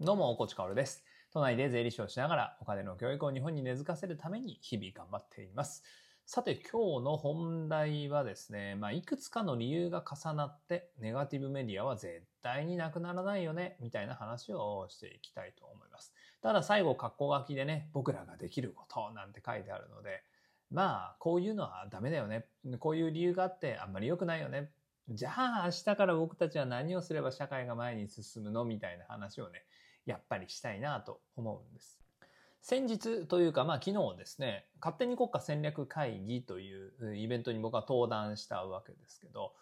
どうも、コチカオルです。都内で税理士をしながらお金の教育を日本に根付かせるために日々頑張っています。さて、今日の本題はですね、まあ、いくつかの理由が重なって、ネガティブメディアは絶対になくならないよね、みたいな話をしていきたいと思います。ただ最後、格好書きでね、僕らができることなんて書いてあるので、まあ、こういうのはダメだよね。こういう理由があってあんまり良くないよね。じゃあ明日から僕たちは何をすれば社会が前に進むの？みたいな話をね、やっぱりしたいなと思うんです。先日というか、まあ昨日ですね、勝手に国家戦略会議というイベントに僕は登壇したわけですけど、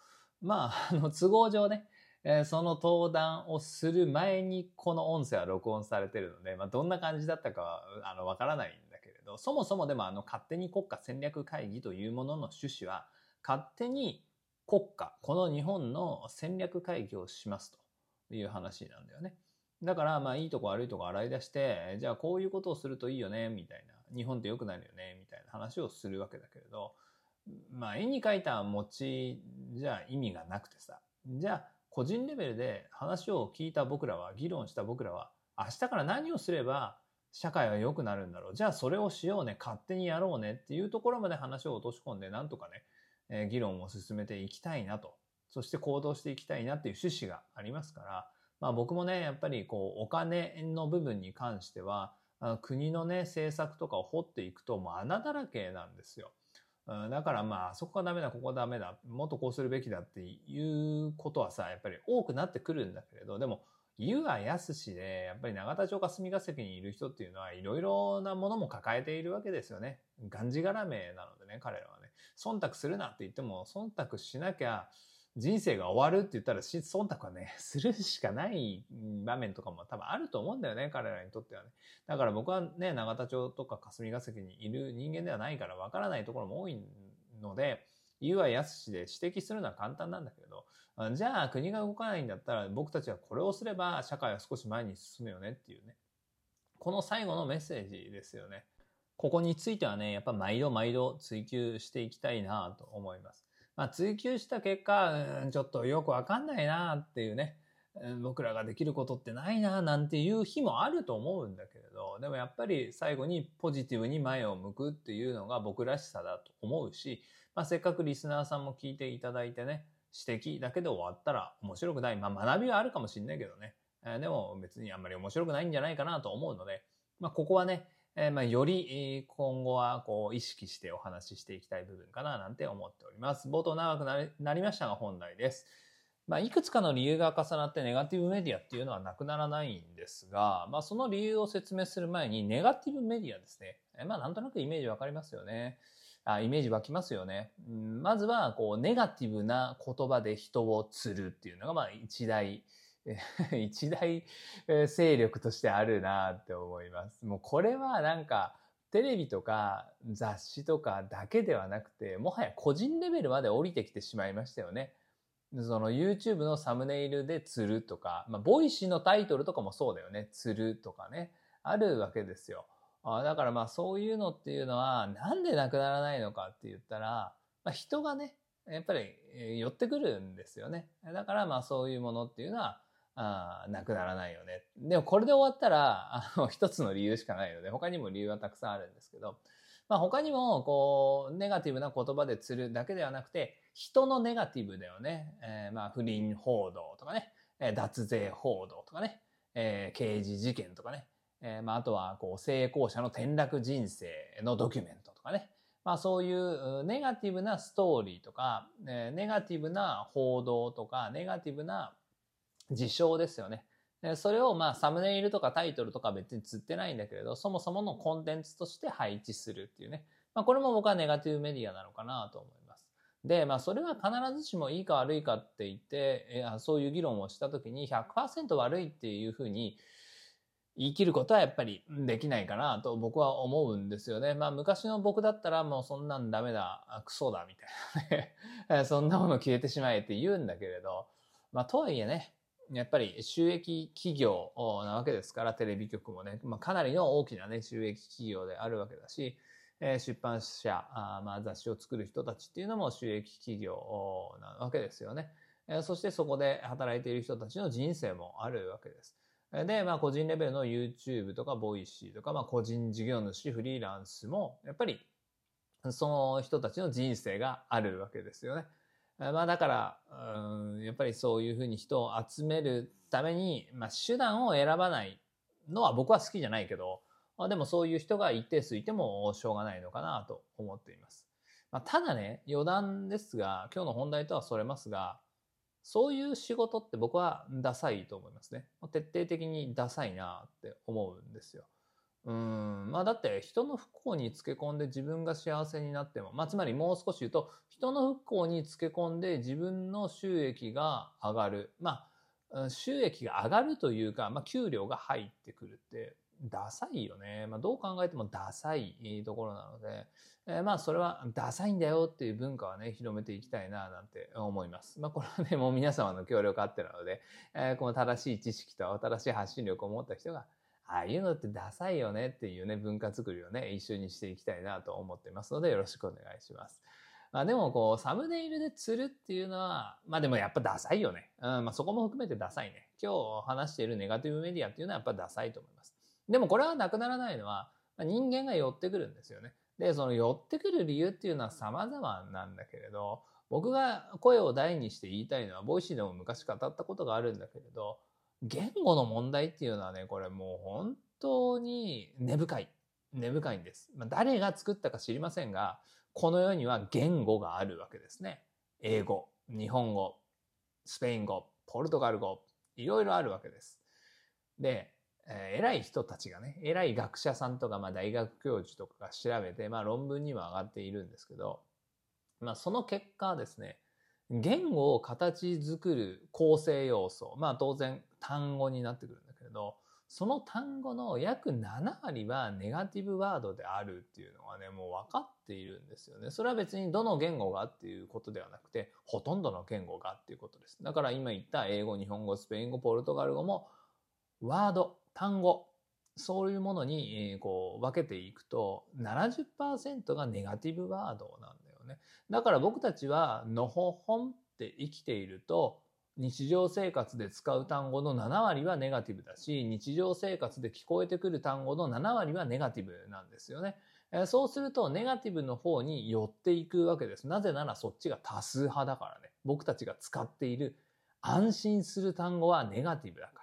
まあ、あの、都合上ね、えその登壇をする前にこの音声は録音されてるので、まあどんな感じだったかは、あの、わからないんだけれど、そもそもでもあの、勝手に国家戦略会議というものの趣旨は、勝手に国家、この日本の戦略会議をしますという話なんだよね。だから、まあ、いいとこ悪いとこ洗い出して、じゃあこういうことをするといいよね、みたいな。日本って良くなるよね、みたいな話をするわけだけれど、まあ、絵に描いた餅じゃ意味がなくてさ。じゃあ、個人レベルで話を聞いた僕らは、議論した僕らは、明日から何をすれば社会は良くなるんだろう。じゃあそれをしようね、勝手にやろうねっていうところまで話を落とし込んで、なんとかね、え議論を進めていきたいなと。そして行動していきたいなっていう趣旨がありますから、まあ僕もね、やっぱりこう、お金の部分に関しては、国のね、政策とかを掘っていくと、もう穴だらけなんですよ。だからまあ、そこがダメだ、ここがダメだ、もっとこうするべきだっていうことはさ、やっぱり多くなってくるんだけれど、でも、言うはやすしで、やっぱり永田町霞が関にいる人っていうのは、いろいろなものも抱えているわけですよね。がんじがらめなのでね、彼らはね。忖度するなって言っても、忖度しなきゃ人生が終わるって言ったら、忖度はね、するしかない場面とかも多分あると思うんだよね、彼らにとってはね。だから僕はね、永田町とか霞が関にいる人間ではないからわからないところも多いので、言うはやすしで指摘するのは簡単なんだけど、じゃあ国が動かないんだったら僕たちはこれをすれば社会は少し前に進むよねっていうね。この最後のメッセージですよね。ここについてはね、やっぱ毎度毎度追求していきたいなと思います。まあ追求した結果、うんちょっとよくわかんないなっていうね、僕らができることってないななんていう日もあると思うんだけれど、でもやっぱり最後にポジティブに前を向くっていうのが僕らしさだと思うし、まあせっかくリスナーさんも聞いていただいてね、指摘だけで終わったら面白くない。まあ学びはあるかもしれないけどね。えーでも別にあんまり面白くないんじゃないかなと思うので、まあここはね、えーまあより今後はこう意識してお話ししていきたい部分かななんて思っております。冒頭長くなりなりましたが本題です。まあ、いくつかの理由が重なってネガティブメディアっていうのはなくならないんですが、まあ、その理由を説明する前に、ネガティブメディアですね。えまあ、なんとなくイメージわかりますよね。あイメージ湧きますよね。うんまずは、こう、ネガティブな言葉で人を釣るっていうのが、まあ、一大、一大勢力としてあるなって思います。もうこれはなんか、テレビとか雑誌とかだけではなくて、もはや個人レベルまで降りてきてしまいましたよね。その YouTube のサムネイルで釣るとか、まあ、 Voicy のタイトルとかもそうだよね。釣るとかね。あるわけですよ。あだからまあそういうのっていうのは、なんでなくならないのかって言ったら、まあ、人がね、やっぱり寄ってくるんですよね。だからまあそういうものっていうのは、あなくならないよね。でもこれで終わったら、あの、一つの理由しかないので、他にも理由はたくさんあるんですけど、まあ他にも、こう、ネガティブな言葉で釣るだけではなくて、人のネガティブだよね。えーまあ不倫報道とかね、え脱税報道とかね、えー刑事事件とかね、えーまああとは、こう、成功者の転落人生のドキュメントとかね、まあそういうネガティブなストーリーとか、えネガティブな報道とか、ネガティブな事象ですよね。それをまあサムネイルとかタイトルとか別に釣ってないんだけれど、そもそものコンテンツとして配置するっていうね。まあこれも僕はネガティブメディアなのかなと思います。で、まあそれは必ずしもいいか悪いかって言って、そういう議論をしたときに100%悪いっていうふうに言い切ることはやっぱりできないかなと僕は思うんですよね。まあ昔の僕だったらもうそんなんダメだ、クソだみたいなね。そんなもの消えてしまえって言うんだけれど、まあとはいえね、やっぱり収益企業なわけですから、テレビ局もね、まあ、かなりの大きなね、収益企業であるわけだし、え出版社、あまあ、雑誌を作る人たちっていうのも収益企業なわけですよね。えそしてそこで働いている人たちの人生もあるわけです。で、まあ個人レベルの YouTube とか voicy とか、まあ個人事業主、フリーランスも、やっぱりその人たちの人生があるわけですよね。まあだから、うん、やっぱりそういうふうに人を集めるために、まあ手段を選ばないのは僕は好きじゃないけど、まあでもそういう人が一定数いてもしょうがないのかなと思っています。まあ、ただね、余談ですが、今日の本題とはそれますが、そういう仕事って僕はダサいと思いますね。徹底的にダサいなって思うんですよ。うん。まあだって人の不幸につけ込んで自分が幸せになっても、まあつまりもう少し言うと、人の不幸につけ込んで自分の収益が上がる。まあ、収益が上がるというか、まあ給料が入ってくるってダサいよね。まあどう考えてもダサいところなので、えー、まあそれはダサいんだよっていう文化はね、広めていきたいななんて思います。まあこれはね、もう皆様の協力あってなので、えー、この正しい知識と新しい発信力を持った人が、ああいうのってダサいよねっていうね、文化作りをね、一緒にしていきたいなと思っていますので、よろしくお願いします。まあでもこう、サムネイルで釣るっていうのは、まあでもやっぱダサいよね。うん、まあそこも含めてダサいね。今日話しているネガティブメディアっていうのはやっぱダサいと思います。でもこれはなくならないのは、人間が寄ってくるんですよね。で、その寄ってくる理由っていうのは様々なんだけれど、僕が声を大にして言いたいのは、 Voicy でも昔語ったことがあるんだけれど、言語の問題っていうのはね、これもう本当に根深い。根深いんです。まあ、誰が作ったか知りませんが、この世には言語があるわけですね。英語、日本語、スペイン語、ポルトガル語、いろいろあるわけです。で、えー、偉い人たちがね、偉い学者さんとか、まあ大学教授とかが調べて、まあ論文には上がっているんですけど、まあその結果ですね、言語を形作る構成要素、まあ当然単語になってくるんだけれど、その単語の約7割はネガティブワードであるっていうのはね、もう分かっているんですよね。それは別にどの言語がっていうことではなくて、ほとんどの言語がっていうことです。だから今言った英語、日本語、スペイン語、ポルトガル語も、ワード、単語、そういうものにこう分けていくと70%がネガティブワードなんだよね。だから僕たちはのほほんって生きていると日常生活で使う単語の7割はネガティブだし日常生活で聞こえてくる単語の7割はネガティブなんですよね。そうするとネガティブの方に寄っていくわけです。なぜならそっちが多数派だからね。僕たちが使っている安心する単語はネガティブだか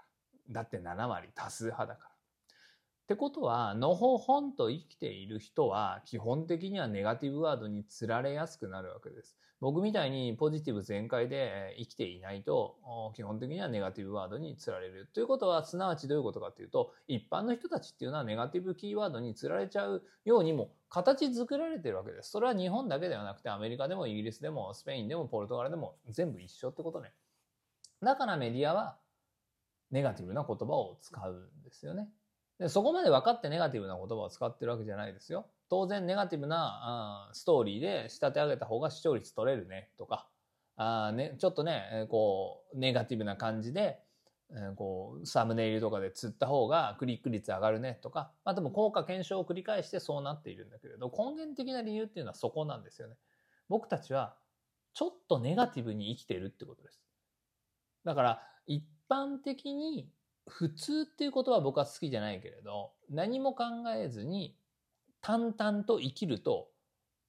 ら。だって7割多数派だから。ってことは、のほほんと生きている人は、基本的にはネガティブワードにつられやすくなるわけです。僕みたいにポジティブ全開で生きていないと、基本的にはネガティブワードにつられる。ということは、すなわちどういうことかというと、一般の人たちっていうのはネガティブキーワードにつられちゃうようにも形作られてるわけです。それは日本だけではなくて、アメリカでもイギリスでもスペインでもポルトガルでも全部一緒ってことね。だからメディアはネガティブな言葉を使うんですよね。でそこまで分かってネガティブな言葉を使ってるわけじゃないですよ。当然ネガティブなストーリーで仕立て上げた方が視聴率取れるねとか、あね、ちょっとね、こう、ネガティブな感じで、こう、サムネイルとかで釣った方がクリック率上がるねとか、まあでも効果検証を繰り返してそうなっているんだけれど、根源的な理由っていうのはそこなんですよね。僕たちはちょっとネガティブに生きてるってことです。だから、一般的に普通っていうことは僕は好きじゃないけれど、何も考えずに淡々と生きると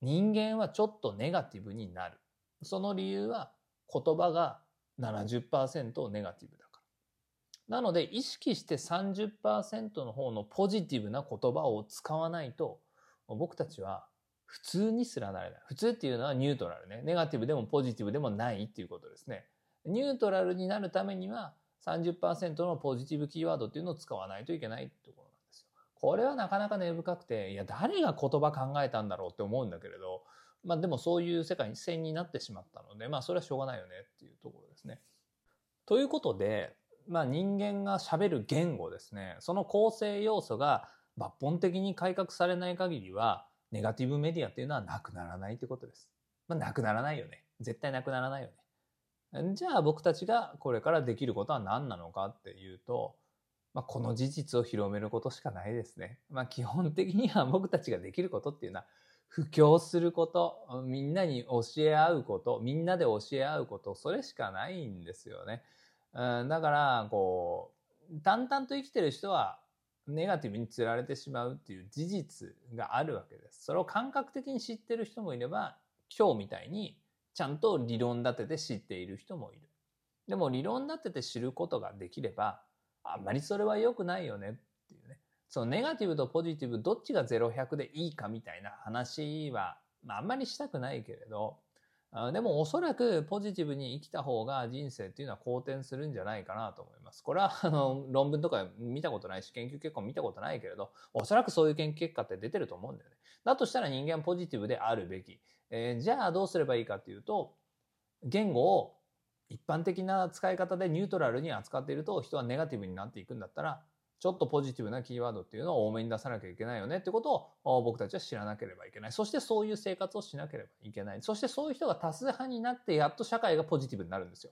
人間はちょっとネガティブになる。その理由は言葉が70%ネガティブだから。なので意識して30%の方のポジティブな言葉を使わないと僕たちは普通にすらなれない。普通っていうのはニュートラルね。ネガティブでもポジティブでもないっていうことですね。ニュートラルになるためには30%のポジティブキーワードっていうのを使わないといけないってころなんですよ。これはなかなか根深くて、いや、誰が言葉考えたんだろうって思うんだけれど、まあでもそういう世界に線になってしまったので、まあそれはしょうがないよねっていうところですね。ということで、まあ人間が喋る言語ですね、その構成要素が抜本的に改革されない限りは、ネガティブメディアっていうのはなくならないってことです。まあなくならないよね。絶対なくならないよね。じゃあ僕たちがこれからできることは何なのかっていうと、まあ、この事実を広めることしかないですね。まあ、基本的には僕たちができることっていうのは、布教すること、みんなに教え合うこと、みんなで教え合うこと、それしかないんですよね。うん、だから、こ淡々と生きてる人はネガティブにつられてしまうっていう事実があるわけです。それを感覚的に知ってる人もいれば、今日みたいにちゃんと理論立てて知っている人もいる。でも理論立てて知ることができれば、あんまりそれは良くないよねっていうね。そのネガティブとポジティブどっちが0、100でいいかみたいな話は、まあ、あんまりしたくないけれど、でもおそらくポジティブに生きた方が人生っていうのは好転するんじゃないかなと思います。これはあの論文とか見たことないし研究結果も見たことないけれど、おそらくそういう研究結果って出てると思うんだよね。だとしたら人間はポジティブであるべき。えー、じゃあどうすればいいかっていうと、言語を一般的な使い方でニュートラルに扱っていると人はネガティブになっていくんだったら、ちょっとポジティブなキーワードっていうのを多めに出さなきゃいけないよねってことを僕たちは知らなければいけない。そしてそういう生活をしなければいけない。そしてそういう人が多数派になってやっと社会がポジティブになるんですよ。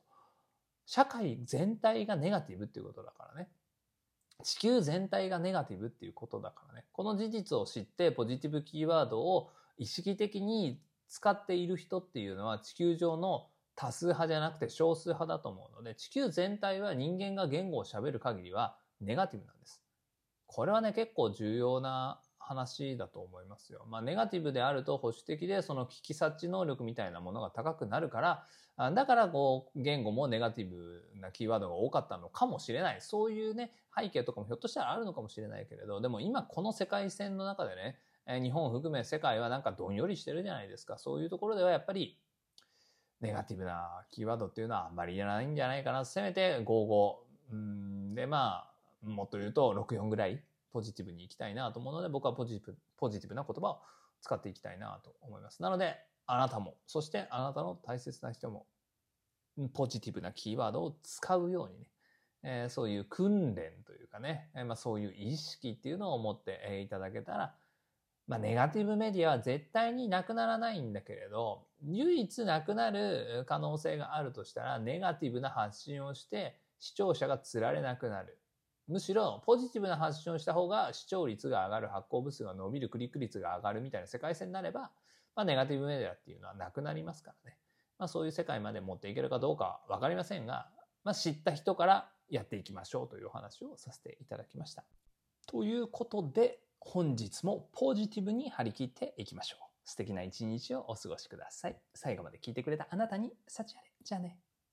社会全体がネガティブっていうことだからね。地球全体がネガティブっていうことだからね。この事実を知ってポジティブキーワードを意識的に使っている人っていうのは地球上の多数派じゃなくて少数派だと思うので、地球全体は人間が言語を喋る限りはネガティブなんです。これはね、結構重要な話だと思いますよ。まあ、ネガティブであると保守的で、その危機察知能力みたいなものが高くなるから、だからこう、言語もネガティブなキーワードが多かったのかもしれない。そういうね、背景とかもひょっとしたらあるのかもしれないけれど、でも今この世界線の中でね、日本を含め世界はなんかどんよりしてるじゃないですか。そういうところではやっぱり、ネガティブなキーワードっていうのはあんまりいらないんじゃないかな。せめて55。うんで、まあ、もっと言うと64ぐらいポジティブにいきたいなと思うので、僕はポジティブ、ポジティブな言葉を使っていきたいなと思います。なので、あなたも、そしてあなたの大切な人も、ポジティブなキーワードを使うようにね、えー、そういう訓練というかね、えー、まあ、そういう意識っていうのを持って、いただけたら、まあ、ネガティブメディアは絶対になくならないんだけれど、唯一なくなる可能性があるとしたら、ネガティブな発信をして、視聴者が釣られなくなる。むしろポジティブな発信をした方が視聴率が上がる、発行部数が伸びる、クリック率が上がるみたいな世界線になれば、まあ、ネガティブメディアっていうのはなくなりますからね。まあ、そういう世界まで持っていけるかどうかはわかりませんが、まあ、知った人からやっていきましょうというお話をさせていただきました。ということで、本日もポジティブに張り切っていきましょう。素敵な一日をお過ごしください。最後まで聞いてくれたあなたに幸あれ。じゃあね。